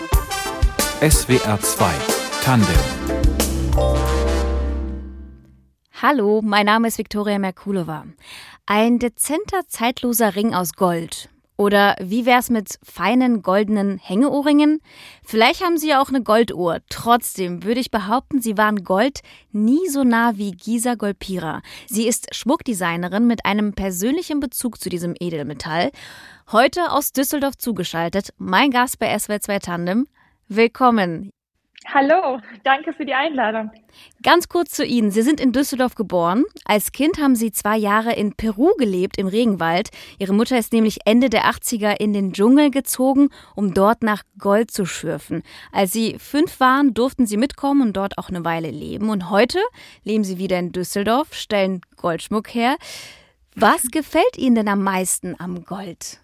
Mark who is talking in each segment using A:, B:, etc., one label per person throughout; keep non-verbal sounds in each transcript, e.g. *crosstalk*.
A: SWR 2 Tandem
B: Hallo, mein Name ist Viktoria Merkulova. Ein dezenter, zeitloser Ring aus Gold. Oder wie wär's mit feinen goldenen Hängeohrringen? Vielleicht haben Sie ja auch eine Golduhr. Trotzdem würde ich behaupten, Sie waren Gold nie so nah wie Gisa Golpira. Sie ist Schmuckdesignerin mit einem persönlichen Bezug zu diesem Edelmetall. Heute aus Düsseldorf zugeschaltet, mein Gast bei SW2 Tandem. Willkommen.
C: Hallo, danke für die Einladung.
B: Ganz kurz zu Ihnen. Sie sind in Düsseldorf geboren. Als Kind haben Sie zwei Jahre in Peru gelebt, im Regenwald. Ihre Mutter ist nämlich Ende der 80er in den Dschungel gezogen, um dort nach Gold zu schürfen. Als Sie fünf waren, durften Sie mitkommen und dort auch eine Weile leben. Und heute leben Sie wieder in Düsseldorf, stellen Goldschmuck her. Was gefällt Ihnen denn am meisten am Gold?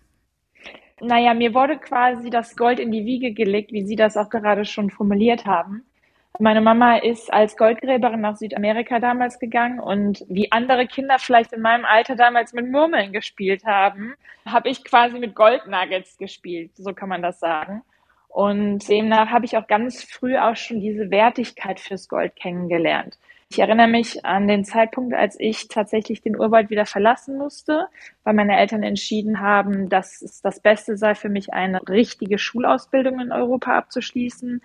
C: Naja, mir wurde quasi das Gold in die Wiege gelegt, wie Sie das auch gerade schon formuliert haben. Meine Mama ist als Goldgräberin nach Südamerika damals gegangen und wie andere Kinder vielleicht in meinem Alter damals mit Murmeln gespielt haben, habe ich quasi mit Goldnuggets gespielt, so kann man das sagen. Und demnach habe ich auch ganz früh auch schon diese Wertigkeit fürs Gold kennengelernt. Ich erinnere mich an den Zeitpunkt, als ich tatsächlich den Urwald wieder verlassen musste, weil meine Eltern entschieden haben, dass es das Beste sei für mich, eine richtige Schulausbildung in Europa abzuschließen.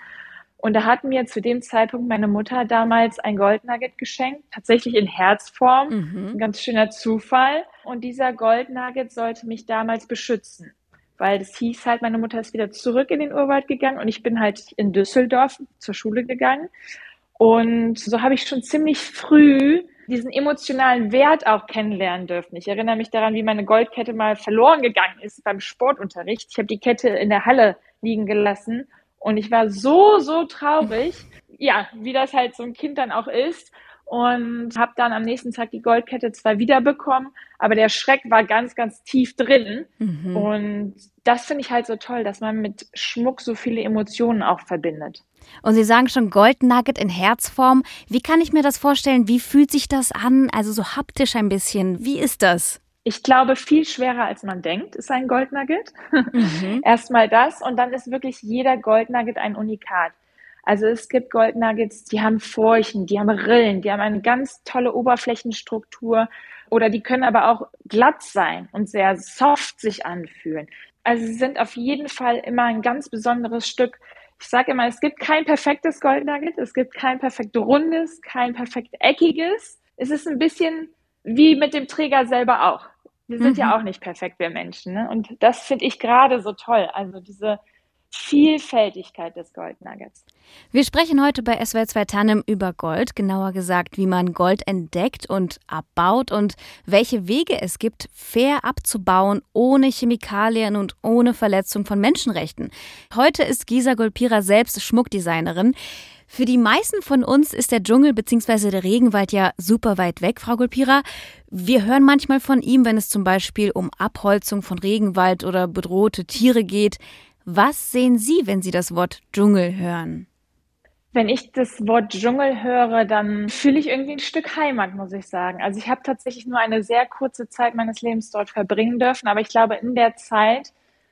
C: Und da hat mir zu dem Zeitpunkt meine Mutter damals ein Goldnugget geschenkt, tatsächlich in Herzform. Mhm. Ein ganz schöner Zufall. Und dieser Goldnugget sollte mich damals beschützen. Weil das hieß halt, meine Mutter ist wieder zurück in den Urwald gegangen und ich bin halt in Düsseldorf zur Schule gegangen. Und so habe ich schon ziemlich früh diesen emotionalen Wert auch kennenlernen dürfen. Ich erinnere mich daran, wie meine Goldkette mal verloren gegangen ist beim Sportunterricht. Ich habe die Kette in der Halle liegen gelassen und ich war so, so traurig. *laughs* Ja, wie das halt so ein Kind dann auch ist und habe dann am nächsten Tag die Goldkette zwar wiederbekommen, aber der Schreck war ganz, ganz tief drin. Mhm. Und das finde ich halt so toll, dass man mit Schmuck so viele Emotionen auch verbindet.
B: Und Sie sagen schon Goldnugget in Herzform. Wie kann ich mir das vorstellen? Wie fühlt sich das an? Also so haptisch ein bisschen. Wie ist das?
C: Ich glaube, viel schwerer als man denkt, ist ein Goldnugget. Mhm. *laughs* Erstmal das und dann ist wirklich jeder Goldnugget ein Unikat. Also es gibt Goldnuggets, die haben Furchen, die haben Rillen, die haben eine ganz tolle Oberflächenstruktur oder die können aber auch glatt sein und sehr soft sich anfühlen. Also sie sind auf jeden Fall immer ein ganz besonderes Stück. Ich sage immer, es gibt kein perfektes Goldnugget, es gibt kein perfekt rundes, kein perfekt eckiges. Es ist ein bisschen wie mit dem Träger selber auch. Wir sind mhm. ja auch nicht perfekt, wir Menschen. Ne? Und das finde ich gerade so toll. Also diese Vielfältigkeit des Goldnuggets.
B: Wir sprechen heute bei SWR2 Tandem über Gold, genauer gesagt, wie man Gold entdeckt und abbaut und welche Wege es gibt, fair abzubauen, ohne Chemikalien und ohne Verletzung von Menschenrechten. Heute ist Gisa Golpira selbst Schmuckdesignerin. Für die meisten von uns ist der Dschungel bzw. der Regenwald ja super weit weg, Frau Golpira. Wir hören manchmal von ihm, wenn es zum Beispiel um Abholzung von Regenwald oder bedrohte Tiere geht. Was sehen Sie, wenn Sie das Wort Dschungel hören?
C: Wenn ich das Wort Dschungel höre, dann fühle ich irgendwie ein Stück Heimat, muss ich sagen. Also ich habe tatsächlich nur eine sehr kurze Zeit meines Lebens dort verbringen dürfen, aber ich glaube, in der Zeit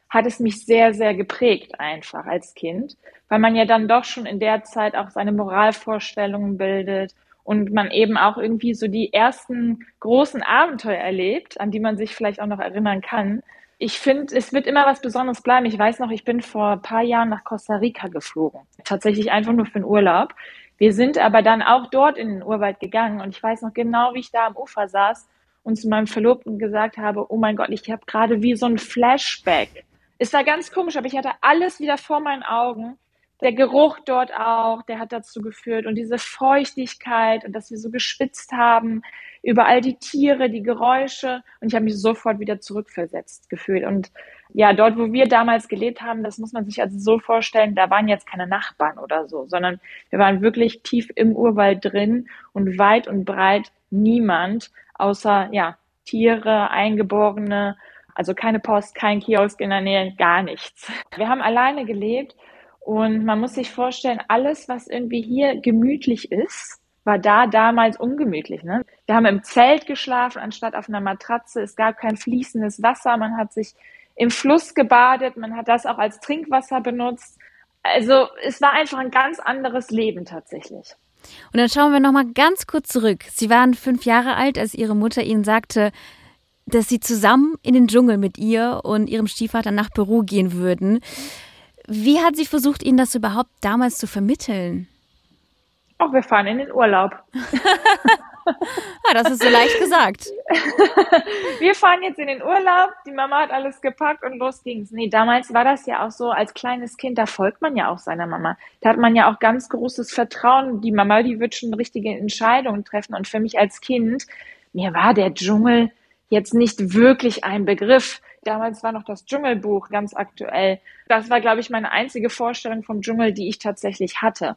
C: hat es mich sehr, sehr geprägt einfach als Kind, weil man ja dann doch schon in der Zeit auch seine Moralvorstellungen bildet und man eben auch irgendwie so die ersten großen Abenteuer erlebt, an die man sich vielleicht auch noch erinnern kann ich finde, es wird immer was Besonderes bleiben. Ich weiß noch, ich bin vor ein paar Jahren nach Costa Rica geflogen. Tatsächlich einfach nur für den Urlaub. Wir sind aber dann auch dort in den Urwald gegangen und ich weiß noch genau, wie ich da am Ufer saß und zu meinem Verlobten gesagt habe, oh mein Gott, ich habe gerade wie so ein Flashback. Ist da ganz komisch, aber ich hatte alles wieder vor meinen Augen. Der Geruch dort auch, der hat dazu geführt und diese Feuchtigkeit und dass wir so geschwitzt haben über all die Tiere, die Geräusche und ich habe mich sofort wieder zurückversetzt gefühlt. Und ja, dort, wo wir damals gelebt haben, das muss man sich also so vorstellen, da waren jetzt keine Nachbarn oder so, sondern wir waren wirklich tief im Urwald drin und weit und breit niemand, außer ja, Tiere, Eingeborene, also keine Post, kein Kiosk in der Nähe, gar nichts. Wir haben alleine gelebt und man muss sich vorstellen, alles, was irgendwie hier gemütlich ist, war da damals ungemütlich. Ne? Wir haben im Zelt geschlafen, anstatt auf einer Matratze. Es gab kein fließendes Wasser. Man hat sich im Fluss gebadet. Man hat das auch als Trinkwasser benutzt. Also es war einfach ein ganz anderes Leben tatsächlich.
B: Und dann schauen wir noch mal ganz kurz zurück. Sie waren fünf Jahre alt, als Ihre Mutter Ihnen sagte, dass Sie zusammen in den Dschungel mit ihr und Ihrem Stiefvater nach Peru gehen würden. Wie hat sie versucht, Ihnen das überhaupt damals zu vermitteln?
C: Ach, wir fahren in den Urlaub. *laughs*
B: ah, das ist so leicht gesagt. *laughs*
C: wir fahren jetzt in den Urlaub, die Mama hat alles gepackt und los ging's. Nee, damals war das ja auch so, als kleines Kind, da folgt man ja auch seiner Mama. Da hat man ja auch ganz großes Vertrauen. Die Mama, die wird schon richtige Entscheidungen treffen. Und für mich als Kind, mir war der Dschungel jetzt nicht wirklich ein Begriff. Damals war noch das Dschungelbuch ganz aktuell. Das war, glaube ich, meine einzige Vorstellung vom Dschungel, die ich tatsächlich hatte.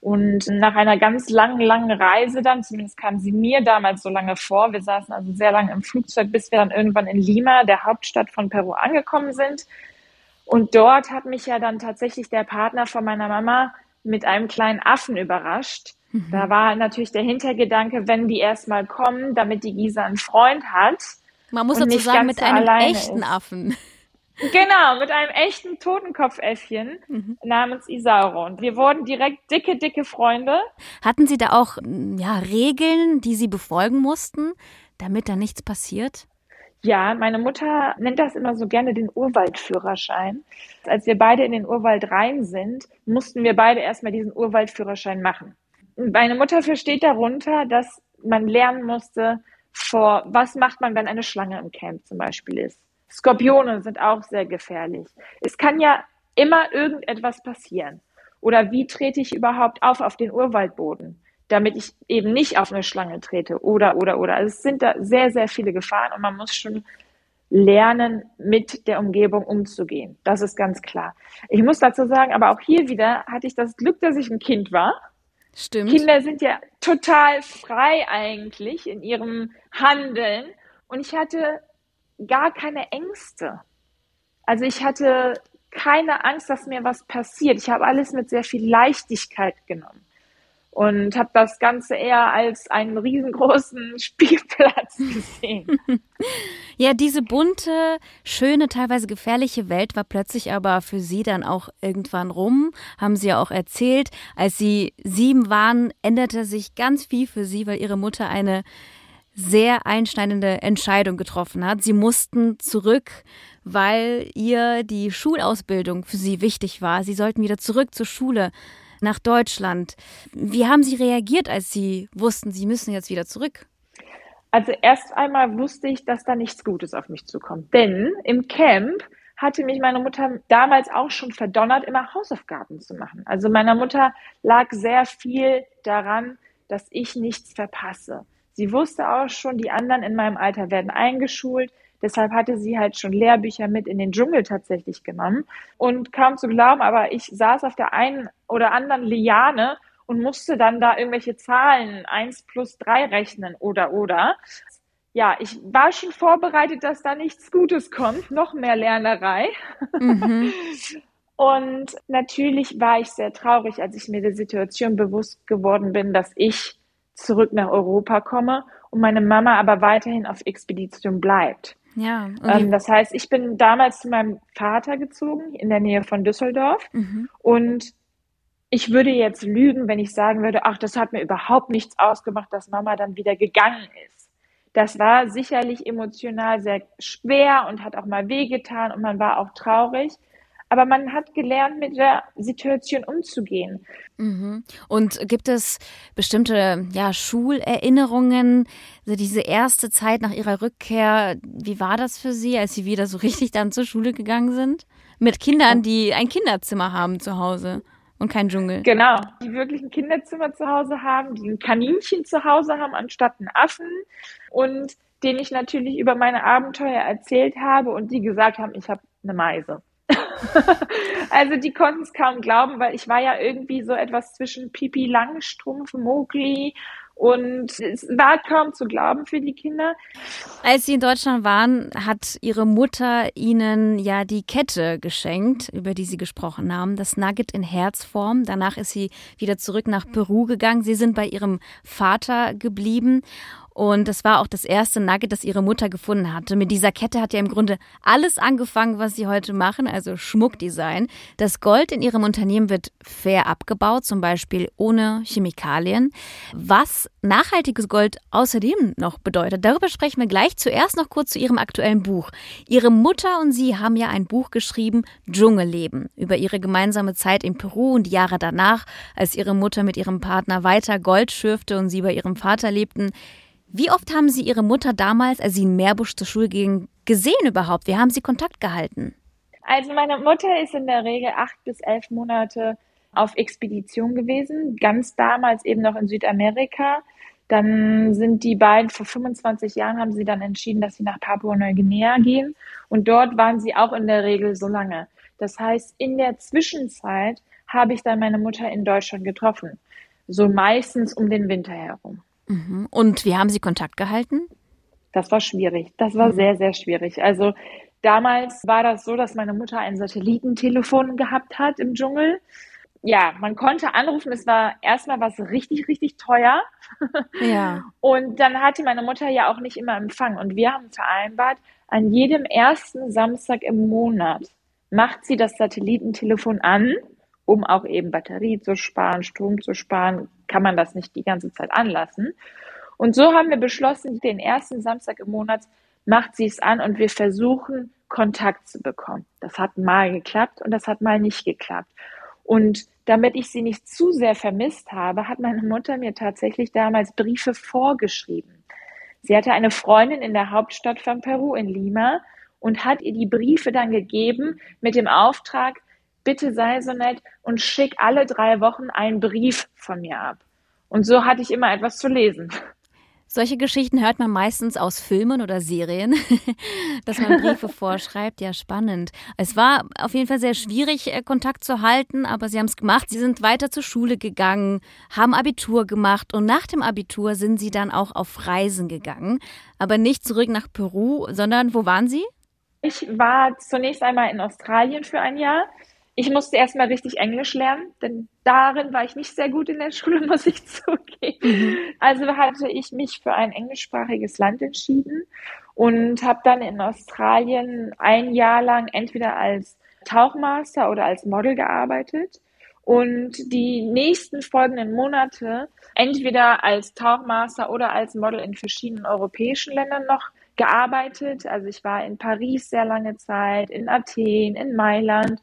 C: Und nach einer ganz langen, langen Reise dann, zumindest kam sie mir damals so lange vor, wir saßen also sehr lange im Flugzeug, bis wir dann irgendwann in Lima, der Hauptstadt von Peru, angekommen sind. Und dort hat mich ja dann tatsächlich der Partner von meiner Mama mit einem kleinen Affen überrascht. Mhm. Da war natürlich der Hintergedanke, wenn die erstmal kommen, damit die Gisa einen Freund hat,
B: man muss dazu sagen, mit einem echten ist. Affen.
C: Genau, mit einem echten Totenkopfäffchen mhm. namens Isauro. Und wir wurden direkt dicke, dicke Freunde.
B: Hatten Sie da auch ja, Regeln, die Sie befolgen mussten, damit da nichts passiert?
C: Ja, meine Mutter nennt das immer so gerne den Urwaldführerschein. Als wir beide in den Urwald rein sind, mussten wir beide erstmal diesen Urwaldführerschein machen. Meine Mutter versteht darunter, dass man lernen musste, vor, was macht man, wenn eine Schlange im Camp zum Beispiel ist. Skorpione sind auch sehr gefährlich. Es kann ja immer irgendetwas passieren. Oder wie trete ich überhaupt auf auf den Urwaldboden, damit ich eben nicht auf eine Schlange trete? Oder, oder, oder. Also es sind da sehr, sehr viele Gefahren und man muss schon lernen, mit der Umgebung umzugehen. Das ist ganz klar. Ich muss dazu sagen, aber auch hier wieder hatte ich das Glück, dass ich ein Kind war
B: Stimmt.
C: Kinder sind ja total frei eigentlich in ihrem Handeln. Und ich hatte gar keine Ängste. Also ich hatte keine Angst, dass mir was passiert. Ich habe alles mit sehr viel Leichtigkeit genommen und habe das Ganze eher als einen riesengroßen *laughs* Spielplatz gesehen. *laughs*
B: ja, diese bunte, schöne, teilweise gefährliche Welt war plötzlich aber für Sie dann auch irgendwann rum, haben Sie ja auch erzählt. Als Sie sieben waren, änderte sich ganz viel für Sie, weil Ihre Mutter eine sehr einschneidende Entscheidung getroffen hat. Sie mussten zurück, weil ihr die Schulausbildung für Sie wichtig war. Sie sollten wieder zurück zur Schule nach Deutschland. Wie haben Sie reagiert, als Sie wussten, Sie müssen jetzt wieder zurück?
C: Also erst einmal wusste ich, dass da nichts Gutes auf mich zukommt. Denn im Camp hatte mich meine Mutter damals auch schon verdonnert, immer Hausaufgaben zu machen. Also meiner Mutter lag sehr viel daran, dass ich nichts verpasse. Sie wusste auch schon, die anderen in meinem Alter werden eingeschult. Deshalb hatte sie halt schon Lehrbücher mit in den Dschungel tatsächlich genommen. Und kaum zu glauben, aber ich saß auf der einen oder anderen Liane und musste dann da irgendwelche Zahlen eins plus drei rechnen oder oder. Ja, ich war schon vorbereitet, dass da nichts Gutes kommt, noch mehr Lernerei. Mhm. *laughs* Und natürlich war ich sehr traurig, als ich mir der Situation bewusst geworden bin, dass ich zurück nach Europa komme und meine Mama aber weiterhin auf Expedition bleibt.
B: Ja.
C: Ähm, das heißt, ich bin damals zu meinem Vater gezogen in der Nähe von Düsseldorf mhm. und ich würde jetzt lügen, wenn ich sagen würde, ach, das hat mir überhaupt nichts ausgemacht, dass Mama dann wieder gegangen ist. Das war sicherlich emotional sehr schwer und hat auch mal wehgetan und man war auch traurig aber man hat gelernt, mit der Situation umzugehen.
B: Mhm. Und gibt es bestimmte ja, Schulerinnerungen, also diese erste Zeit nach Ihrer Rückkehr, wie war das für Sie, als Sie wieder so richtig dann zur Schule gegangen sind? Mit Kindern, die ein Kinderzimmer haben zu Hause und kein Dschungel.
C: Genau, die wirklich ein Kinderzimmer zu Hause haben, die ein Kaninchen zu Hause haben anstatt einen Affen und denen ich natürlich über meine Abenteuer erzählt habe und die gesagt haben, ich habe eine Meise. *laughs* also die konnten es kaum glauben, weil ich war ja irgendwie so etwas zwischen Pipi Langstrumpf, Mowgli und es war kaum zu glauben für die Kinder.
B: Als Sie in Deutschland waren, hat Ihre Mutter Ihnen ja die Kette geschenkt, über die Sie gesprochen haben, das Nugget in Herzform. Danach ist sie wieder zurück nach Peru gegangen. Sie sind bei Ihrem Vater geblieben. Und das war auch das erste Nugget, das ihre Mutter gefunden hatte. Mit dieser Kette hat ja im Grunde alles angefangen, was sie heute machen, also Schmuckdesign. Das Gold in ihrem Unternehmen wird fair abgebaut, zum Beispiel ohne Chemikalien. Was nachhaltiges Gold außerdem noch bedeutet, darüber sprechen wir gleich. Zuerst noch kurz zu ihrem aktuellen Buch. Ihre Mutter und sie haben ja ein Buch geschrieben, Dschungelleben, über ihre gemeinsame Zeit in Peru und die Jahre danach, als ihre Mutter mit ihrem Partner weiter Gold schürfte und sie bei ihrem Vater lebten. Wie oft haben Sie Ihre Mutter damals, als Sie in Meerbusch zur Schule gingen, gesehen überhaupt? Wie haben Sie Kontakt gehalten?
C: Also meine Mutter ist in der Regel acht bis elf Monate auf Expedition gewesen, ganz damals eben noch in Südamerika. Dann sind die beiden vor 25 Jahren haben sie dann entschieden, dass sie nach Papua-Neuguinea gehen und dort waren sie auch in der Regel so lange. Das heißt, in der Zwischenzeit habe ich dann meine Mutter in Deutschland getroffen, so meistens um den Winter herum.
B: Mhm. Und wie haben Sie Kontakt gehalten?
C: Das war schwierig. Das war mhm. sehr, sehr schwierig. Also damals war das so, dass meine Mutter ein Satellitentelefon gehabt hat im Dschungel. Ja, man konnte anrufen. Es war erstmal was richtig, richtig teuer. Ja. *laughs* Und dann hatte meine Mutter ja auch nicht immer Empfang. Und wir haben vereinbart, an jedem ersten Samstag im Monat macht sie das Satellitentelefon an, um auch eben Batterie zu sparen, Strom zu sparen, kann man das nicht die ganze Zeit anlassen. Und so haben wir beschlossen, den ersten Samstag im Monat macht sie es an und wir versuchen, Kontakt zu bekommen. Das hat mal geklappt und das hat mal nicht geklappt. Und damit ich sie nicht zu sehr vermisst habe, hat meine Mutter mir tatsächlich damals Briefe vorgeschrieben. Sie hatte eine Freundin in der Hauptstadt von Peru, in Lima, und hat ihr die Briefe dann gegeben mit dem Auftrag, bitte sei so nett und schick alle drei Wochen einen Brief von mir ab. Und so hatte ich immer etwas zu lesen.
B: Solche Geschichten hört man meistens aus Filmen oder Serien, *laughs* dass man Briefe *laughs* vorschreibt. Ja, spannend. Es war auf jeden Fall sehr schwierig, äh, Kontakt zu halten, aber Sie haben es gemacht. Sie sind weiter zur Schule gegangen, haben Abitur gemacht und nach dem Abitur sind Sie dann auch auf Reisen gegangen. Aber nicht zurück nach Peru, sondern wo waren Sie?
C: Ich war zunächst einmal in Australien für ein Jahr. Ich musste erstmal richtig Englisch lernen, denn darin war ich nicht sehr gut in der Schule, *laughs* muss ich zugeben. Mhm. Also hatte ich mich für ein englischsprachiges Land entschieden und habe dann in Australien ein Jahr lang entweder als Tauchmaster oder als Model gearbeitet und die nächsten folgenden Monate entweder als Tauchmaster oder als Model in verschiedenen europäischen Ländern noch gearbeitet. Also ich war in Paris sehr lange Zeit, in Athen, in Mailand,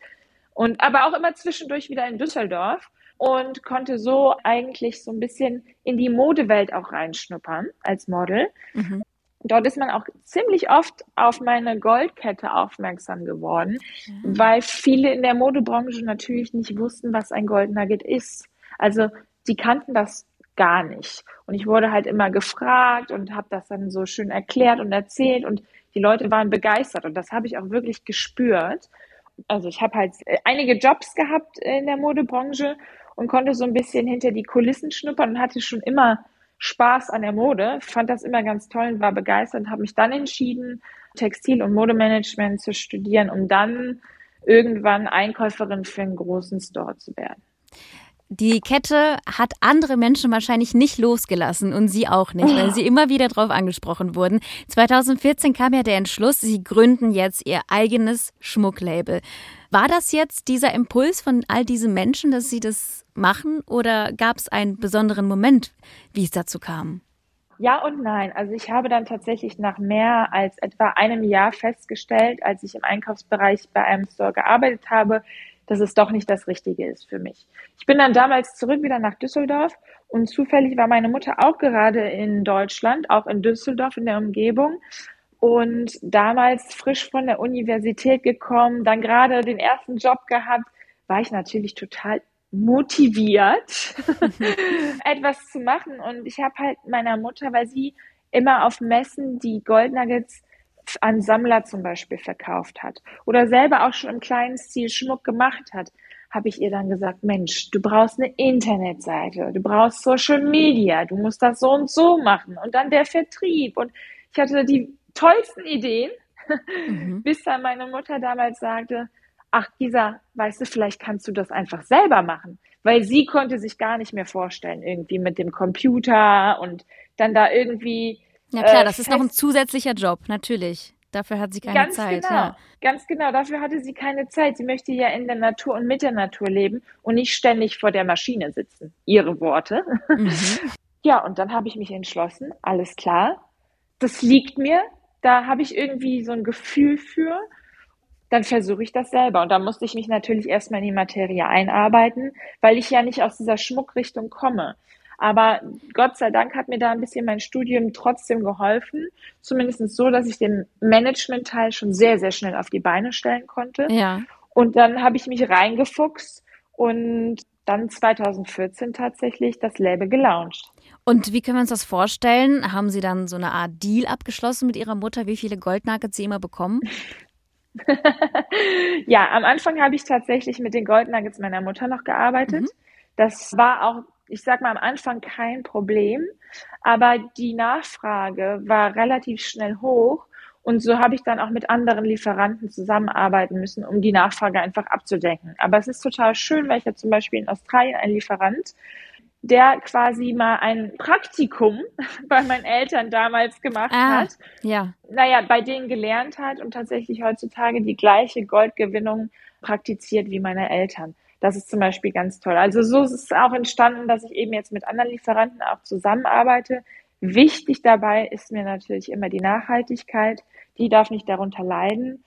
C: und aber auch immer zwischendurch wieder in Düsseldorf und konnte so eigentlich so ein bisschen in die Modewelt auch reinschnuppern als Model. Mhm. Dort ist man auch ziemlich oft auf meine Goldkette aufmerksam geworden, mhm. weil viele in der Modebranche natürlich nicht wussten, was ein Goldnugget ist. Also die kannten das gar nicht. Und ich wurde halt immer gefragt und habe das dann so schön erklärt und erzählt und die Leute waren begeistert und das habe ich auch wirklich gespürt also ich habe halt äh, einige Jobs gehabt in der Modebranche und konnte so ein bisschen hinter die Kulissen schnuppern und hatte schon immer Spaß an der Mode, fand das immer ganz toll und war begeistert und habe mich dann entschieden, Textil- und Modemanagement zu studieren, um dann irgendwann Einkäuferin für einen großen Store zu werden.
B: Die Kette hat andere Menschen wahrscheinlich nicht losgelassen und Sie auch nicht, weil Sie immer wieder darauf angesprochen wurden. 2014 kam ja der Entschluss, Sie gründen jetzt Ihr eigenes Schmucklabel. War das jetzt dieser Impuls von all diesen Menschen, dass Sie das machen oder gab es einen besonderen Moment, wie es dazu kam?
C: Ja und nein. Also ich habe dann tatsächlich nach mehr als etwa einem Jahr festgestellt, als ich im Einkaufsbereich bei einem Store gearbeitet habe, dass es doch nicht das Richtige ist für mich. Ich bin dann damals zurück wieder nach Düsseldorf und zufällig war meine Mutter auch gerade in Deutschland, auch in Düsseldorf in der Umgebung und damals frisch von der Universität gekommen, dann gerade den ersten Job gehabt, war ich natürlich total motiviert, *laughs* etwas zu machen. Und ich habe halt meiner Mutter, weil sie immer auf Messen die Goldnuggets an Sammler zum Beispiel verkauft hat oder selber auch schon im kleinen Stil Schmuck gemacht hat, habe ich ihr dann gesagt, Mensch, du brauchst eine Internetseite, du brauchst Social Media, du musst das so und so machen und dann der Vertrieb. Und ich hatte die tollsten Ideen, mhm. *laughs* bis dann meine Mutter damals sagte, ach Gisa, weißt du, vielleicht kannst du das einfach selber machen. Weil sie konnte sich gar nicht mehr vorstellen, irgendwie mit dem Computer und dann da irgendwie.
B: Ja klar, äh, das ist noch ein zusätzlicher Job, natürlich. Dafür hat sie keine
C: ganz
B: Zeit.
C: Genau,
B: ja.
C: Ganz genau, dafür hatte sie keine Zeit. Sie möchte ja in der Natur und mit der Natur leben und nicht ständig vor der Maschine sitzen. Ihre Worte. Mhm. *laughs* Ja, und dann habe ich mich entschlossen, alles klar, das liegt mir, da habe ich irgendwie so ein Gefühl für, dann versuche ich das selber. Und da musste ich mich natürlich erstmal in die Materie einarbeiten, weil ich ja nicht aus dieser Schmuckrichtung komme. Aber Gott sei Dank hat mir da ein bisschen mein Studium trotzdem geholfen. Zumindest so, dass ich den Management-Teil schon sehr, sehr schnell auf die Beine stellen konnte.
B: Ja.
C: Und dann habe ich mich reingefuchst und dann 2014 tatsächlich das Label gelauncht.
B: Und wie können wir uns das vorstellen? Haben Sie dann so eine Art Deal abgeschlossen mit Ihrer Mutter, wie viele Goldnuggets Sie immer bekommen? *laughs*
C: ja, am Anfang habe ich tatsächlich mit den Goldnuggets meiner Mutter noch gearbeitet. Mhm. Das war auch ich sag mal am Anfang kein Problem, aber die Nachfrage war relativ schnell hoch und so habe ich dann auch mit anderen Lieferanten zusammenarbeiten müssen, um die Nachfrage einfach abzudecken. Aber es ist total schön, weil ich ja zum Beispiel in Australien einen Lieferant, der quasi mal ein Praktikum *laughs* bei meinen Eltern damals gemacht ah, hat.
B: Ja.
C: Naja, bei denen gelernt hat und tatsächlich heutzutage die gleiche Goldgewinnung praktiziert wie meine Eltern. Das ist zum Beispiel ganz toll. Also so ist es auch entstanden, dass ich eben jetzt mit anderen Lieferanten auch zusammenarbeite. Wichtig dabei ist mir natürlich immer die Nachhaltigkeit. Die darf nicht darunter leiden.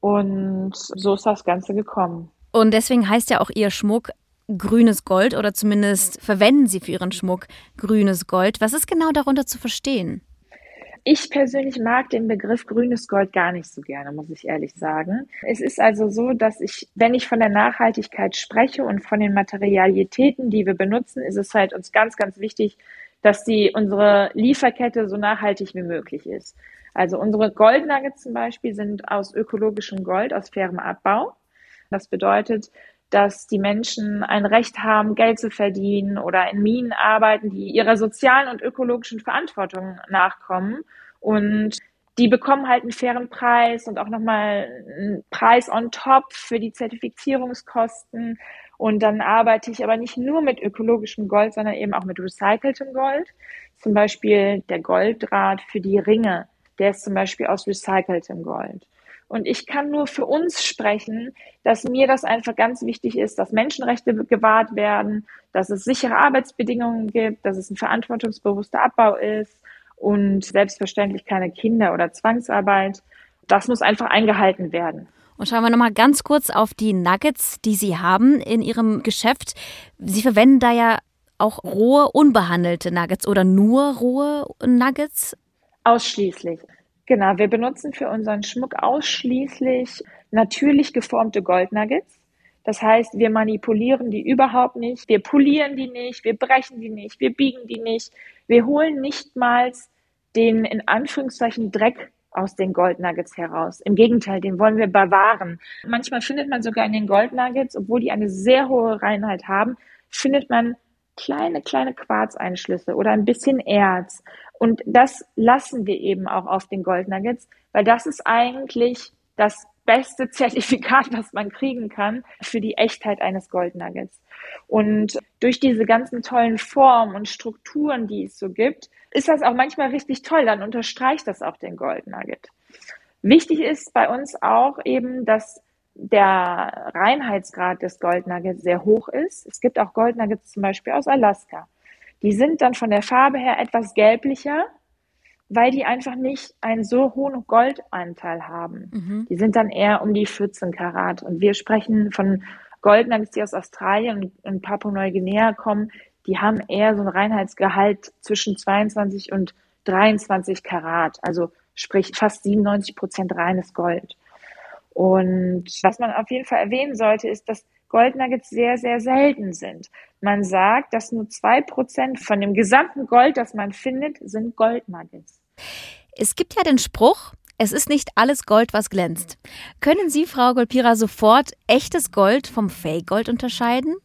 C: Und so ist das Ganze gekommen.
B: Und deswegen heißt ja auch Ihr Schmuck grünes Gold oder zumindest verwenden Sie für Ihren Schmuck grünes Gold. Was ist genau darunter zu verstehen?
C: Ich persönlich mag den Begriff grünes Gold gar nicht so gerne, muss ich ehrlich sagen. Es ist also so, dass ich, wenn ich von der Nachhaltigkeit spreche und von den Materialitäten, die wir benutzen, ist es halt uns ganz, ganz wichtig, dass die, unsere Lieferkette so nachhaltig wie möglich ist. Also unsere Goldnuggets zum Beispiel sind aus ökologischem Gold, aus fairem Abbau. Das bedeutet, dass die Menschen ein Recht haben, Geld zu verdienen oder in Minen arbeiten, die ihrer sozialen und ökologischen Verantwortung nachkommen. Und die bekommen halt einen fairen Preis und auch nochmal einen Preis on top für die Zertifizierungskosten. Und dann arbeite ich aber nicht nur mit ökologischem Gold, sondern eben auch mit recyceltem Gold. Zum Beispiel der Golddraht für die Ringe, der ist zum Beispiel aus recyceltem Gold. Und ich kann nur für uns sprechen, dass mir das einfach ganz wichtig ist, dass Menschenrechte gewahrt werden, dass es sichere Arbeitsbedingungen gibt, dass es ein verantwortungsbewusster Abbau ist und selbstverständlich keine Kinder- oder Zwangsarbeit. Das muss einfach eingehalten werden.
B: Und schauen wir nochmal ganz kurz auf die Nuggets, die Sie haben in Ihrem Geschäft. Sie verwenden da ja auch rohe, unbehandelte Nuggets oder nur rohe Nuggets?
C: Ausschließlich. Genau, wir benutzen für unseren Schmuck ausschließlich natürlich geformte Goldnuggets. Das heißt, wir manipulieren die überhaupt nicht, wir polieren die nicht, wir brechen die nicht, wir biegen die nicht. Wir holen nichtmals den in Anführungszeichen Dreck aus den Goldnuggets heraus. Im Gegenteil, den wollen wir bewahren. Manchmal findet man sogar in den Goldnuggets, obwohl die eine sehr hohe Reinheit haben, findet man kleine, kleine Quarzeinschlüsse oder ein bisschen Erz. Und das lassen wir eben auch auf den Goldnuggets, weil das ist eigentlich das beste *laughs* Zertifikat, was man kriegen kann für die Echtheit eines Goldnuggets. Und durch diese ganzen tollen Formen und Strukturen, die es so gibt, ist das auch manchmal richtig toll. Dann unterstreicht das auch den Goldnugget. Wichtig ist bei uns auch eben, dass der Reinheitsgrad des Goldnuggets sehr hoch ist. Es gibt auch Goldnuggets zum Beispiel aus Alaska. Die sind dann von der Farbe her etwas gelblicher, weil die einfach nicht einen so hohen Goldanteil haben. Mhm. Die sind dann eher um die 14 Karat. Und wir sprechen von Goldnuggets, die aus Australien und Papua-Neuguinea kommen. Die haben eher so einen Reinheitsgehalt zwischen 22 und 23 Karat. Also sprich fast 97 Prozent reines Gold. Und was man auf jeden Fall erwähnen sollte, ist, dass Goldnuggets sehr, sehr selten sind. Man sagt, dass nur zwei Prozent von dem gesamten Gold, das man findet, sind Goldnuggets.
B: Es gibt ja den Spruch, es ist nicht alles Gold, was glänzt. Können Sie, Frau Golpira, sofort echtes Gold vom Fake-Gold unterscheiden?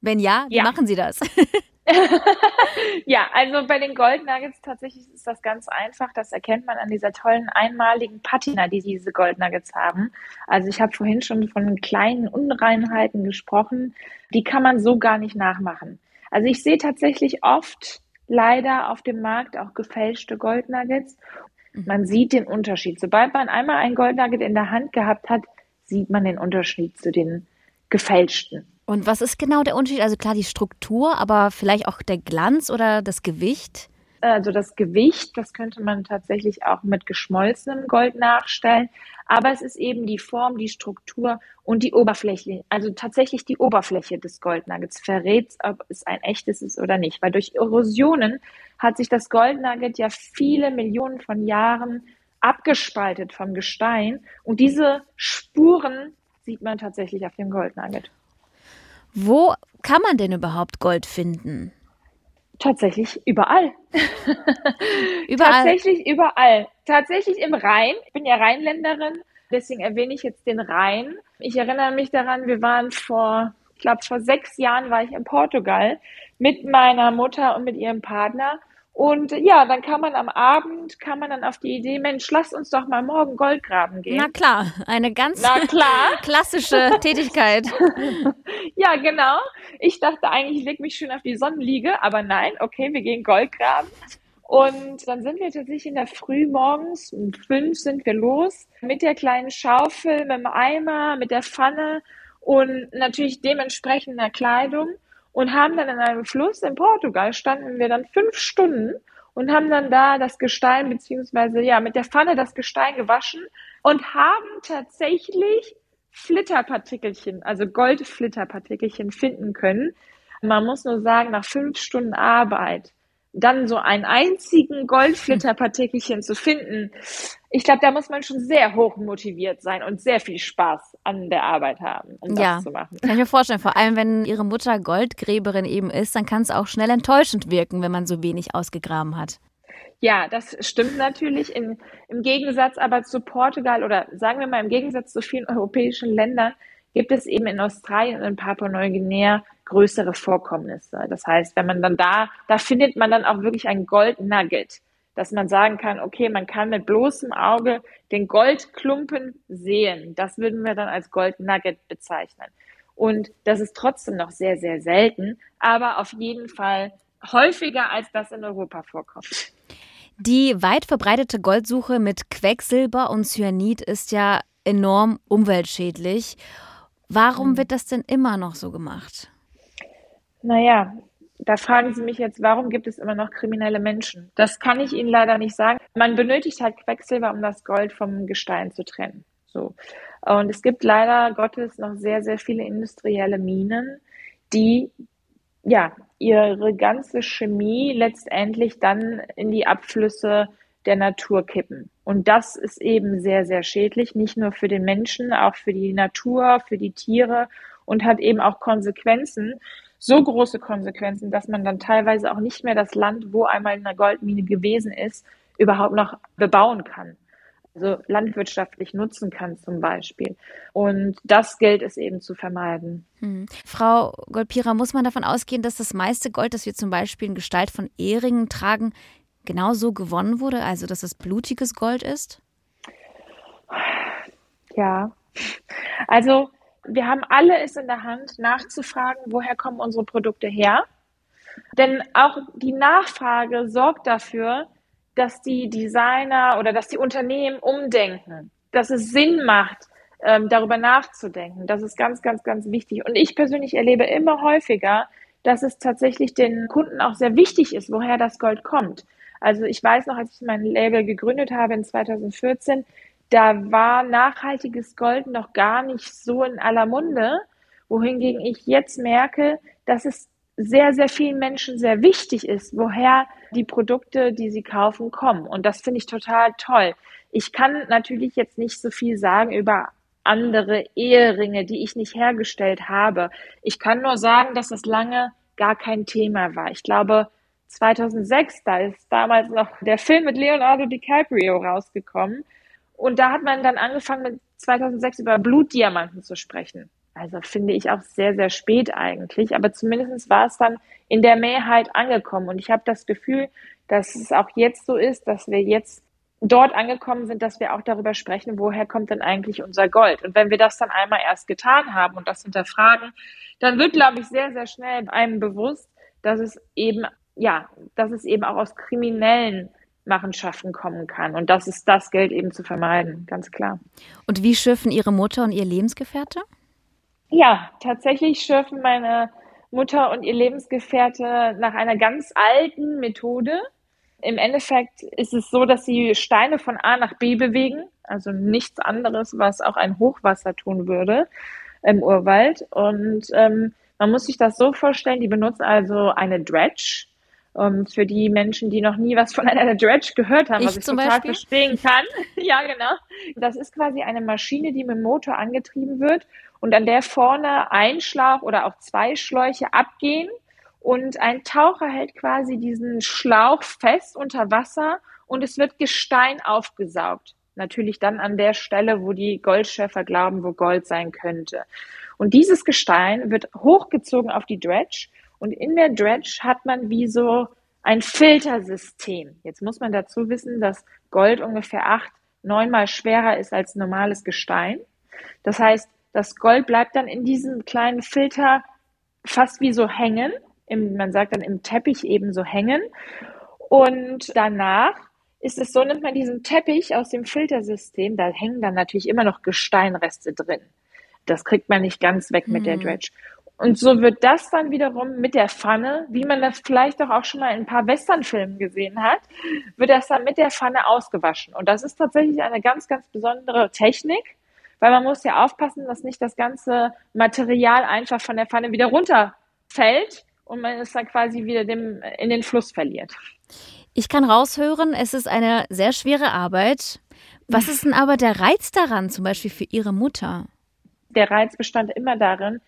B: Wenn ja, wie ja. machen Sie das? *laughs* *laughs*
C: ja, also bei den Gold Nuggets tatsächlich ist das ganz einfach. Das erkennt man an dieser tollen einmaligen Patina, die diese Gold Nuggets haben. Also ich habe vorhin schon von kleinen Unreinheiten gesprochen. Die kann man so gar nicht nachmachen. Also ich sehe tatsächlich oft leider auf dem Markt auch gefälschte Gold Nuggets. Mhm. Man sieht den Unterschied. Sobald man einmal ein Gold Nugget in der Hand gehabt hat, sieht man den Unterschied zu den gefälschten.
B: Und was ist genau der Unterschied? Also klar die Struktur, aber vielleicht auch der Glanz oder das Gewicht?
C: Also das Gewicht, das könnte man tatsächlich auch mit geschmolzenem Gold nachstellen. Aber es ist eben die Form, die Struktur und die Oberfläche. Also tatsächlich die Oberfläche des Goldnuggets verrät, ob es ein echtes ist oder nicht. Weil durch Erosionen hat sich das Goldnugget ja viele Millionen von Jahren abgespaltet vom Gestein. Und diese Spuren sieht man tatsächlich auf dem Goldnugget.
B: Wo kann man denn überhaupt Gold finden?
C: Tatsächlich überall. *laughs*
B: überall.
C: Tatsächlich überall. Tatsächlich im Rhein. Ich bin ja Rheinländerin, deswegen erwähne ich jetzt den Rhein. Ich erinnere mich daran, wir waren vor, ich glaube, vor sechs Jahren war ich in Portugal mit meiner Mutter und mit ihrem Partner. Und ja, dann kann man am Abend, kann man dann auf die Idee, Mensch, lass uns doch mal morgen Gold graben gehen.
B: Na klar, eine ganz *laughs* klassische Tätigkeit. *laughs*
C: ja, genau. Ich dachte eigentlich, ich leg mich schön auf die Sonnenliege, aber nein, okay, wir gehen Gold graben. Und dann sind wir tatsächlich in der Früh morgens, um fünf sind wir los, mit der kleinen Schaufel, mit dem Eimer, mit der Pfanne und natürlich dementsprechender Kleidung und haben dann in einem Fluss in Portugal standen wir dann fünf Stunden und haben dann da das Gestein beziehungsweise ja mit der Pfanne das Gestein gewaschen und haben tatsächlich Flitterpartikelchen, also Goldflitterpartikelchen finden können. Man muss nur sagen, nach fünf Stunden Arbeit dann so einen einzigen Goldflitterpartikelchen zu finden, ich glaube, da muss man schon sehr hoch motiviert sein und sehr viel Spaß an der Arbeit haben, um
B: ja,
C: das zu machen.
B: Kann ich mir vorstellen. Vor allem, wenn ihre Mutter Goldgräberin eben ist, dann kann es auch schnell enttäuschend wirken, wenn man so wenig ausgegraben hat.
C: Ja, das stimmt natürlich. In, Im Gegensatz aber zu Portugal oder sagen wir mal im Gegensatz zu vielen europäischen Ländern gibt es eben in Australien und in Papua-Neuguinea größere Vorkommnisse. Das heißt, wenn man dann da, da findet man dann auch wirklich ein Gold Nugget dass man sagen kann, okay, man kann mit bloßem Auge den Goldklumpen sehen. Das würden wir dann als Goldnugget bezeichnen. Und das ist trotzdem noch sehr, sehr selten, aber auf jeden Fall häufiger, als das in Europa vorkommt.
B: Die weit verbreitete Goldsuche mit Quecksilber und Cyanid ist ja enorm umweltschädlich. Warum hm. wird das denn immer noch so gemacht?
C: Naja, da fragen Sie mich jetzt, warum gibt es immer noch kriminelle Menschen? Das kann ich Ihnen leider nicht sagen. Man benötigt halt Quecksilber, um das Gold vom Gestein zu trennen. So. Und es gibt leider Gottes noch sehr, sehr viele industrielle Minen, die ja ihre ganze Chemie letztendlich dann in die Abflüsse der Natur kippen. Und das ist eben sehr, sehr schädlich, nicht nur für den Menschen, auch für die Natur, für die Tiere und hat eben auch Konsequenzen, so große Konsequenzen, dass man dann teilweise auch nicht mehr das Land, wo einmal eine Goldmine gewesen ist, überhaupt noch bebauen kann. Also landwirtschaftlich nutzen kann zum Beispiel. Und das gilt es eben zu vermeiden.
B: Hm. Frau Goldpira, muss man davon ausgehen, dass das meiste Gold, das wir zum Beispiel in Gestalt von Ehringen tragen, genauso gewonnen wurde, also dass es blutiges Gold ist?
C: Ja, also wir haben alle es in der Hand, nachzufragen, woher kommen unsere Produkte her. Denn auch die Nachfrage sorgt dafür, dass die Designer oder dass die Unternehmen umdenken, dass es Sinn macht, ähm, darüber nachzudenken. Das ist ganz, ganz, ganz wichtig. Und ich persönlich erlebe immer häufiger, dass es tatsächlich den Kunden auch sehr wichtig ist, woher das Gold kommt. Also ich weiß noch, als ich mein Label gegründet habe in 2014, da war nachhaltiges Gold noch gar nicht so in aller Munde, wohingegen ich jetzt merke, dass es sehr, sehr vielen Menschen sehr wichtig ist, woher die Produkte, die sie kaufen, kommen. Und das finde ich total toll. Ich kann natürlich jetzt nicht so viel sagen über andere Eheringe, die ich nicht hergestellt habe. Ich kann nur sagen, dass es lange gar kein Thema war. Ich glaube, 2006, da ist damals noch der Film mit Leonardo DiCaprio rausgekommen. Und da hat man dann angefangen, mit 2006 über Blutdiamanten zu sprechen. Also finde ich auch sehr, sehr spät eigentlich. Aber zumindest war es dann in der Mehrheit angekommen. Und ich habe das Gefühl, dass es auch jetzt so ist, dass wir jetzt dort angekommen sind, dass wir auch darüber sprechen, woher kommt denn eigentlich unser Gold? Und wenn wir das dann einmal erst getan haben und das hinterfragen, dann wird, glaube ich, sehr, sehr schnell einem bewusst, dass es eben, ja, dass es eben auch aus kriminellen Machenschaften kommen kann. Und das ist das Geld eben zu vermeiden, ganz klar.
B: Und wie schürfen Ihre Mutter und Ihr Lebensgefährte?
C: Ja, tatsächlich schürfen meine Mutter und ihr Lebensgefährte nach einer ganz alten Methode. Im Endeffekt ist es so, dass sie Steine von A nach B bewegen, also nichts anderes, was auch ein Hochwasser tun würde im Urwald. Und ähm, man muss sich das so vorstellen, die benutzen also eine Dredge. Um, ähm, für die Menschen, die noch nie was von *laughs* einer Dredge gehört haben,
B: ich
C: was ich
B: zum
C: total
B: Beispiel?
C: verstehen kann. *laughs* ja, genau. Das ist quasi eine Maschine, die mit dem Motor angetrieben wird und an der vorne ein Schlauch oder auch zwei Schläuche abgehen und ein Taucher hält quasi diesen Schlauch fest unter Wasser und es wird Gestein aufgesaugt. Natürlich dann an der Stelle, wo die Goldschäfer glauben, wo Gold sein könnte. Und dieses Gestein wird hochgezogen auf die Dredge und in der Dredge hat man wie so ein Filtersystem. Jetzt muss man dazu wissen, dass Gold ungefähr acht, neunmal schwerer ist als normales Gestein. Das heißt, das Gold bleibt dann in diesem kleinen Filter fast wie so hängen im, man sagt dann im Teppich eben so hängen. Und danach ist es so, nimmt man diesen Teppich aus dem Filtersystem, da hängen dann natürlich immer noch Gesteinreste drin. Das kriegt man nicht ganz weg mit der mhm. Dredge. Und so wird das dann wiederum mit der Pfanne, wie man das vielleicht auch, auch schon mal in ein paar Westernfilmen gesehen hat, wird das dann mit der Pfanne ausgewaschen. Und das ist tatsächlich eine ganz, ganz besondere Technik, weil man muss ja aufpassen, dass nicht das ganze Material einfach von der Pfanne wieder runterfällt, und man es dann quasi wieder dem, in den Fluss verliert.
B: Ich kann raushören, es ist eine sehr schwere Arbeit. Was ist denn aber der Reiz daran, zum Beispiel für Ihre Mutter?
C: Der Reiz bestand immer darin,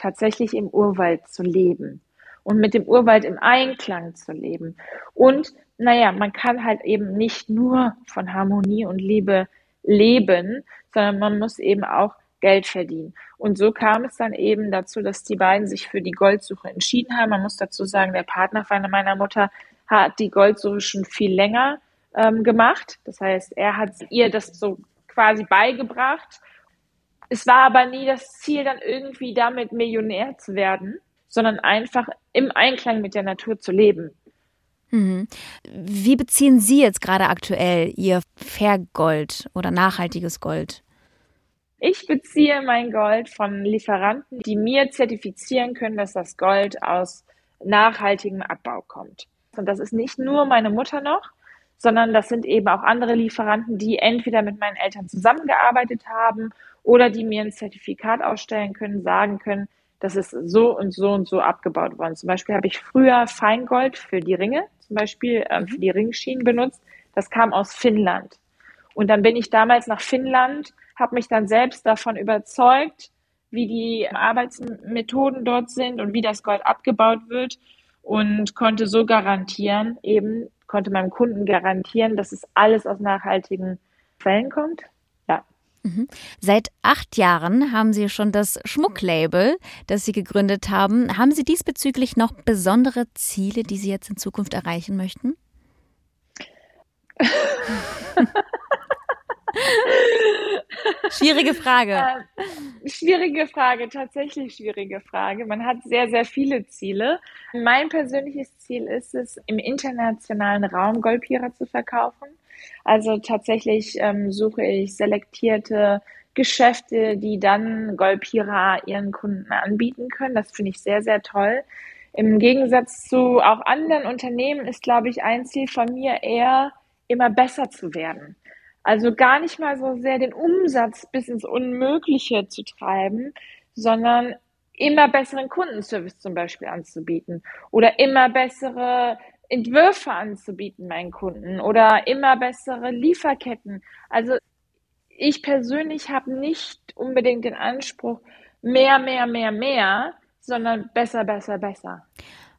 C: tatsächlich im Urwald zu leben und mit dem Urwald im Einklang zu leben. Und naja, man kann halt eben nicht nur von Harmonie und Liebe leben, sondern man muss eben auch Geld verdienen. Und so kam es dann eben dazu, dass die beiden sich für die Goldsuche entschieden haben. Man muss dazu sagen, der Partner meiner Mutter hat die Goldsuche schon viel länger ähm, gemacht. Das heißt, er hat ihr das so quasi beigebracht. Es war aber nie das Ziel, dann irgendwie damit Millionär zu werden, sondern einfach im Einklang mit der Natur zu leben.
B: Mhm. Wie beziehen Sie jetzt gerade aktuell Ihr Fairgold oder nachhaltiges Gold?
C: Ich beziehe mein Gold von Lieferanten, die mir zertifizieren können, dass das Gold aus nachhaltigem Abbau kommt. Und das ist nicht nur meine Mutter noch, sondern das sind eben auch andere Lieferanten, die entweder mit meinen Eltern zusammengearbeitet haben oder die mir ein Zertifikat ausstellen können, sagen können, das ist so und so und so abgebaut worden. Zum Beispiel habe ich früher Feingold für die Ringe, zum Beispiel äh, für die Ringschienen benutzt. Das kam aus Finnland. Und dann bin ich damals nach Finnland habe mich dann selbst davon überzeugt, wie die Arbeitsmethoden dort sind und wie das Gold abgebaut wird und konnte so garantieren, eben konnte meinem Kunden garantieren, dass es alles aus nachhaltigen Quellen kommt.
B: Mhm. Seit acht Jahren haben Sie schon das Schmucklabel, das Sie gegründet haben. Haben Sie diesbezüglich noch besondere Ziele, die Sie jetzt in Zukunft erreichen möchten? *laughs* Schwierige Frage.
C: Äh, schwierige Frage, tatsächlich schwierige Frage. Man hat sehr, sehr viele Ziele. Mein persönliches Ziel ist es, im internationalen Raum Goldpira zu verkaufen. Also tatsächlich ähm, suche ich selektierte Geschäfte, die dann Goldpira ihren Kunden anbieten können. Das finde ich sehr, sehr toll. Im Gegensatz zu auch anderen Unternehmen ist, glaube ich, ein Ziel von mir eher, immer besser zu werden. Also gar nicht mal so sehr den Umsatz bis ins Unmögliche zu treiben, sondern immer besseren Kundenservice zum Beispiel anzubieten oder immer bessere Entwürfe anzubieten meinen Kunden oder immer bessere Lieferketten. Also ich persönlich habe nicht unbedingt den Anspruch, mehr, mehr, mehr, mehr, sondern besser, besser, besser.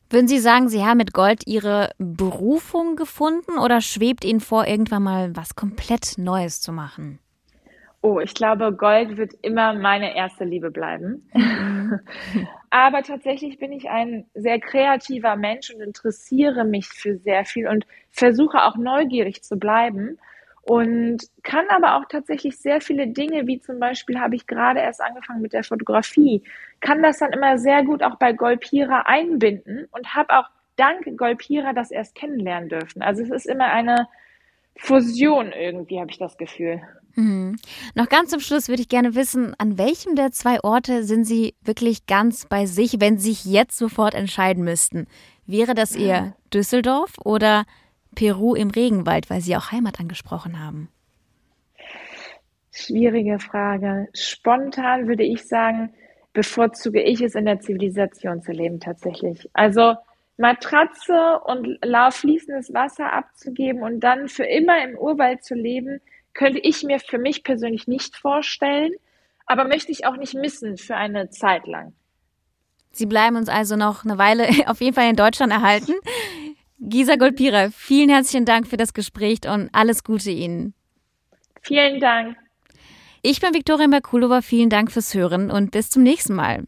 B: Würden Sie sagen, Sie haben mit Gold Ihre Berufung gefunden oder schwebt Ihnen vor, irgendwann mal was komplett Neues zu machen?
C: Oh, ich glaube, Gold wird immer meine erste Liebe bleiben. *laughs* Aber tatsächlich bin ich ein sehr kreativer Mensch und interessiere mich für sehr viel und versuche auch neugierig zu bleiben und kann aber auch tatsächlich sehr viele Dinge, wie zum Beispiel habe ich gerade erst angefangen mit der Fotografie, kann das dann immer sehr gut auch bei Golpira einbinden und habe auch dank Golpira das erst kennenlernen dürfen. Also es ist immer eine Fusion irgendwie, habe ich das Gefühl.
B: Mhm. Noch ganz zum Schluss würde ich gerne wissen, an welchem der zwei Orte sind Sie wirklich ganz bei sich, wenn Sie sich jetzt sofort entscheiden müssten? Wäre das eher Düsseldorf oder Peru im Regenwald, weil Sie auch Heimat angesprochen haben?
C: Schwierige Frage. Spontan würde ich sagen, bevorzuge ich es in der Zivilisation zu leben tatsächlich. Also Matratze und fließendes Wasser abzugeben und dann für immer im Urwald zu leben, könnte ich mir für mich persönlich nicht vorstellen, aber möchte ich auch nicht missen für eine Zeit lang.
B: Sie bleiben uns also noch eine Weile *laughs* auf jeden Fall in Deutschland erhalten. Gisa Golpira, vielen herzlichen Dank für das Gespräch und alles Gute Ihnen.
C: Vielen Dank.
B: Ich bin Viktoria Merkulova, vielen Dank fürs Hören und bis zum nächsten Mal.